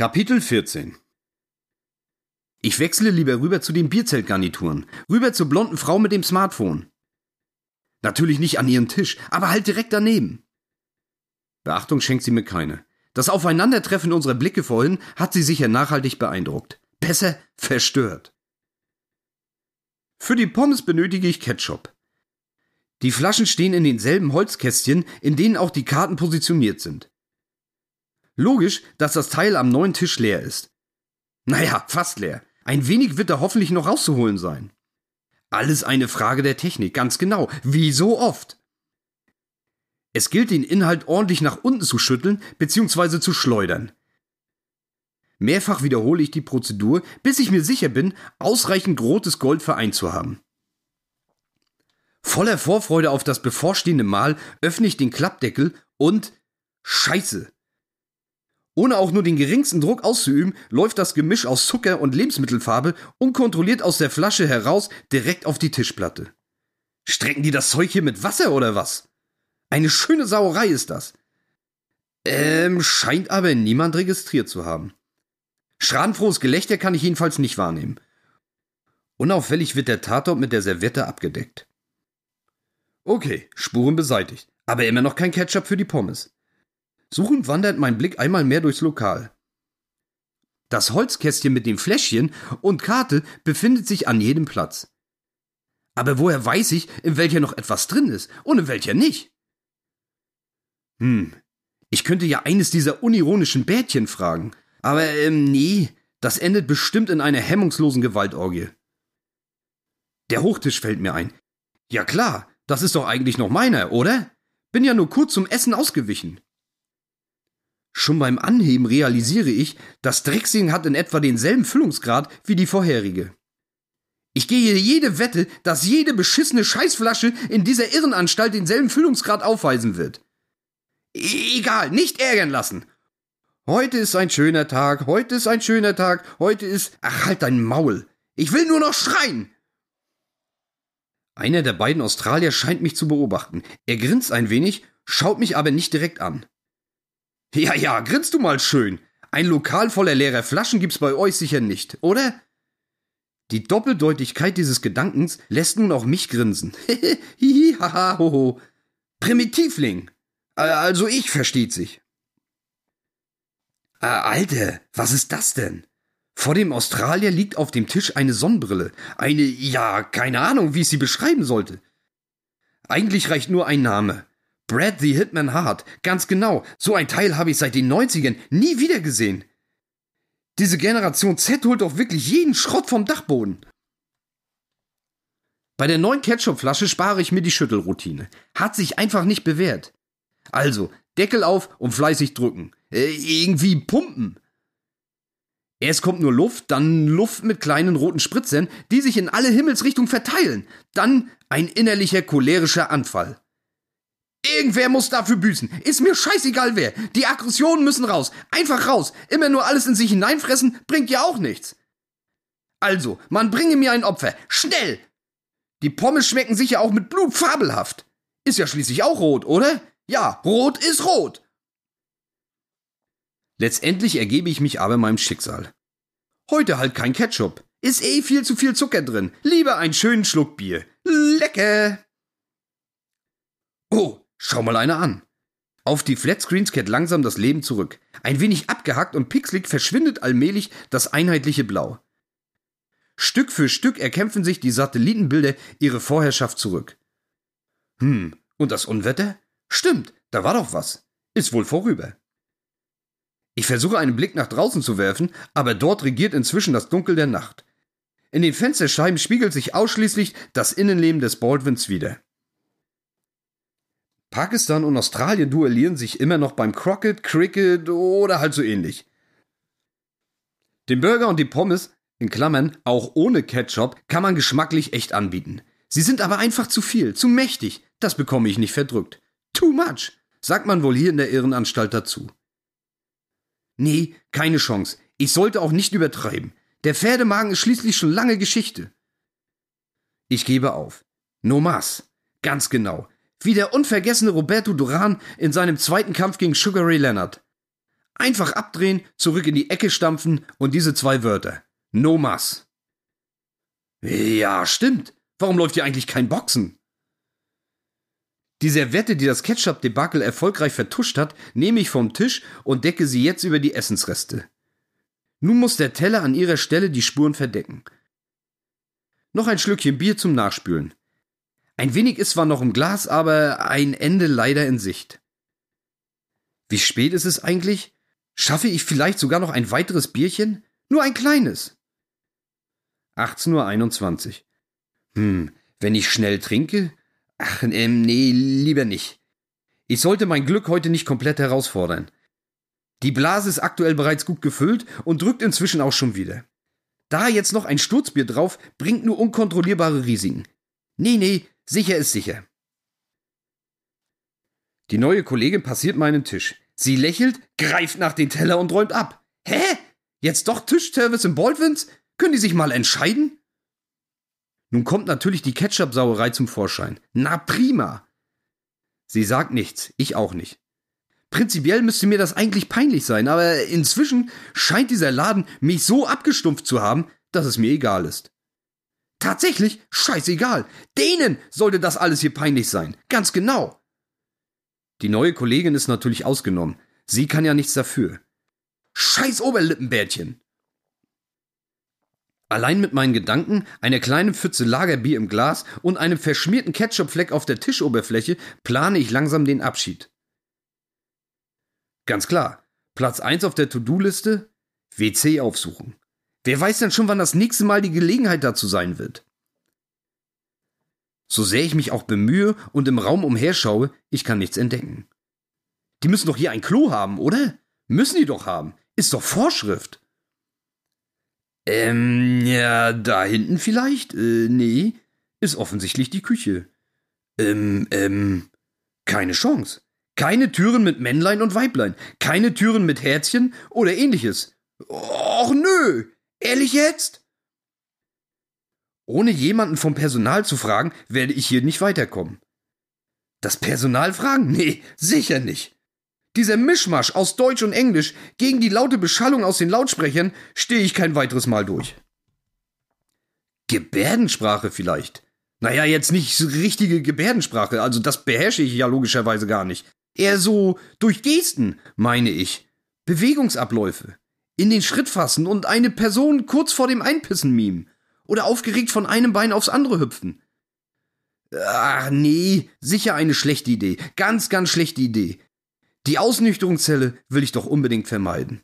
Kapitel 14 Ich wechsle lieber rüber zu den Bierzeltgarnituren, rüber zur blonden Frau mit dem Smartphone. Natürlich nicht an ihren Tisch, aber halt direkt daneben. Beachtung schenkt sie mir keine. Das Aufeinandertreffen unserer Blicke vorhin hat sie sicher nachhaltig beeindruckt. Besser verstört. Für die Pommes benötige ich Ketchup. Die Flaschen stehen in denselben Holzkästchen, in denen auch die Karten positioniert sind. Logisch, dass das Teil am neuen Tisch leer ist. Naja, fast leer. Ein wenig wird da hoffentlich noch rauszuholen sein. Alles eine Frage der Technik, ganz genau, wie so oft. Es gilt, den Inhalt ordentlich nach unten zu schütteln bzw. zu schleudern. Mehrfach wiederhole ich die Prozedur, bis ich mir sicher bin, ausreichend rotes Gold vereint zu haben. Voller Vorfreude auf das bevorstehende Mahl öffne ich den Klappdeckel und Scheiße! Ohne auch nur den geringsten Druck auszuüben, läuft das Gemisch aus Zucker und Lebensmittelfarbe unkontrolliert aus der Flasche heraus direkt auf die Tischplatte. Strecken die das Zeug hier mit Wasser oder was? Eine schöne Sauerei ist das. Ähm, scheint aber niemand registriert zu haben. Schradenfrohes Gelächter kann ich jedenfalls nicht wahrnehmen. Unauffällig wird der Tatort mit der Serviette abgedeckt. Okay, Spuren beseitigt, aber immer noch kein Ketchup für die Pommes. Suchend wandert mein Blick einmal mehr durchs Lokal. Das Holzkästchen mit dem Fläschchen und Karte befindet sich an jedem Platz. Aber woher weiß ich, in welcher noch etwas drin ist und in welcher nicht? Hm, ich könnte ja eines dieser unironischen Bärtchen fragen, aber ähm, nee, das endet bestimmt in einer hemmungslosen Gewaltorgie. Der Hochtisch fällt mir ein. Ja klar, das ist doch eigentlich noch meiner, oder? Bin ja nur kurz zum Essen ausgewichen. Schon beim Anheben realisiere ich, das Drecksing hat in etwa denselben Füllungsgrad wie die vorherige. Ich gehe jede Wette, dass jede beschissene Scheißflasche in dieser Irrenanstalt denselben Füllungsgrad aufweisen wird. E egal, nicht ärgern lassen. Heute ist ein schöner Tag, heute ist ein schöner Tag, heute ist. Ach, halt dein Maul. Ich will nur noch schreien. Einer der beiden Australier scheint mich zu beobachten. Er grinst ein wenig, schaut mich aber nicht direkt an. Ja, ja, grinst du mal schön. Ein Lokal voller leerer Flaschen gibt's bei euch sicher nicht, oder? Die Doppeldeutigkeit dieses Gedankens lässt nun auch mich grinsen. Hihi, haha, hoho. Primitivling. Also ich versteht sich. Äh, Alter, was ist das denn? Vor dem Australier liegt auf dem Tisch eine Sonnenbrille. Eine, ja, keine Ahnung, wie ich sie beschreiben sollte. Eigentlich reicht nur ein Name. Brad the Hitman Hart, ganz genau. So ein Teil habe ich seit den 90ern nie wieder gesehen. Diese Generation Z holt doch wirklich jeden Schrott vom Dachboden. Bei der neuen Ketchupflasche spare ich mir die Schüttelroutine. Hat sich einfach nicht bewährt. Also, Deckel auf und fleißig drücken. Äh, irgendwie pumpen. Erst kommt nur Luft, dann Luft mit kleinen roten Spritzern, die sich in alle Himmelsrichtungen verteilen. Dann ein innerlicher cholerischer Anfall. Irgendwer muss dafür büßen. Ist mir scheißegal wer. Die Aggressionen müssen raus. Einfach raus. Immer nur alles in sich hineinfressen bringt ja auch nichts. Also, man bringe mir ein Opfer. Schnell! Die Pommes schmecken sicher auch mit Blut fabelhaft. Ist ja schließlich auch rot, oder? Ja, rot ist rot. Letztendlich ergebe ich mich aber meinem Schicksal. Heute halt kein Ketchup. Ist eh viel zu viel Zucker drin. Lieber einen schönen Schluck Bier. Lecker! Oh, Schau mal einer an. Auf die Flatscreens kehrt langsam das Leben zurück. Ein wenig abgehackt und pixelig verschwindet allmählich das einheitliche Blau. Stück für Stück erkämpfen sich die Satellitenbilder ihre Vorherrschaft zurück. Hm, und das Unwetter? Stimmt, da war doch was. Ist wohl vorüber. Ich versuche einen Blick nach draußen zu werfen, aber dort regiert inzwischen das Dunkel der Nacht. In den Fensterscheiben spiegelt sich ausschließlich das Innenleben des Baldwins wider. Pakistan und Australien duellieren sich immer noch beim Crockett, Cricket oder halt so ähnlich. Den Burger und die Pommes, in Klammern auch ohne Ketchup, kann man geschmacklich echt anbieten. Sie sind aber einfach zu viel, zu mächtig. Das bekomme ich nicht verdrückt. Too much, sagt man wohl hier in der Irrenanstalt dazu. Nee, keine Chance. Ich sollte auch nicht übertreiben. Der Pferdemagen ist schließlich schon lange Geschichte. Ich gebe auf. No mas. Ganz genau. Wie der unvergessene Roberto Duran in seinem zweiten Kampf gegen Sugar Ray Leonard. Einfach abdrehen, zurück in die Ecke stampfen und diese zwei Wörter. No mas. Ja, stimmt. Warum läuft hier eigentlich kein Boxen? Die Servette, die das Ketchup-Debakel erfolgreich vertuscht hat, nehme ich vom Tisch und decke sie jetzt über die Essensreste. Nun muss der Teller an ihrer Stelle die Spuren verdecken. Noch ein Schlückchen Bier zum Nachspülen. Ein wenig ist zwar noch im Glas, aber ein Ende leider in Sicht. Wie spät ist es eigentlich? Schaffe ich vielleicht sogar noch ein weiteres Bierchen? Nur ein kleines. 18.21 Uhr. Hm, wenn ich schnell trinke? Ach, ähm, nee, lieber nicht. Ich sollte mein Glück heute nicht komplett herausfordern. Die Blase ist aktuell bereits gut gefüllt und drückt inzwischen auch schon wieder. Da jetzt noch ein Sturzbier drauf, bringt nur unkontrollierbare Risiken. Nee, nee, sicher ist sicher. Die neue Kollegin passiert meinen Tisch. Sie lächelt, greift nach den Teller und räumt ab. Hä? Jetzt doch Tischservice im Baldwins? Können die sich mal entscheiden? Nun kommt natürlich die Ketchup-Sauerei zum Vorschein. Na prima. Sie sagt nichts, ich auch nicht. Prinzipiell müsste mir das eigentlich peinlich sein, aber inzwischen scheint dieser Laden mich so abgestumpft zu haben, dass es mir egal ist. Tatsächlich, scheißegal. Denen sollte das alles hier peinlich sein. Ganz genau. Die neue Kollegin ist natürlich ausgenommen. Sie kann ja nichts dafür. Scheiß Oberlippenbärtchen. Allein mit meinen Gedanken, einer kleinen Pfütze Lagerbier im Glas und einem verschmierten Ketchupfleck auf der Tischoberfläche plane ich langsam den Abschied. Ganz klar. Platz 1 auf der To-Do-Liste: WC aufsuchen. Wer weiß denn schon, wann das nächste Mal die Gelegenheit dazu sein wird? So sehr ich mich auch bemühe und im Raum umherschaue, ich kann nichts entdecken. Die müssen doch hier ein Klo haben, oder? Müssen die doch haben. Ist doch Vorschrift. Ähm, ja, da hinten vielleicht? Äh, nee. Ist offensichtlich die Küche. Ähm, ähm, keine Chance. Keine Türen mit Männlein und Weiblein. Keine Türen mit Herzchen oder ähnliches. Och nö. Ehrlich jetzt? Ohne jemanden vom Personal zu fragen, werde ich hier nicht weiterkommen. Das Personal fragen? Nee, sicher nicht. Dieser Mischmasch aus Deutsch und Englisch gegen die laute Beschallung aus den Lautsprechern stehe ich kein weiteres Mal durch. Gebärdensprache vielleicht. Naja, jetzt nicht richtige Gebärdensprache, also das beherrsche ich ja logischerweise gar nicht. Eher so durch Gesten, meine ich. Bewegungsabläufe. In den Schritt fassen und eine Person kurz vor dem Einpissen mimen. Oder aufgeregt von einem Bein aufs andere hüpfen. Ach nee, sicher eine schlechte Idee. Ganz, ganz schlechte Idee. Die Ausnüchterungszelle will ich doch unbedingt vermeiden.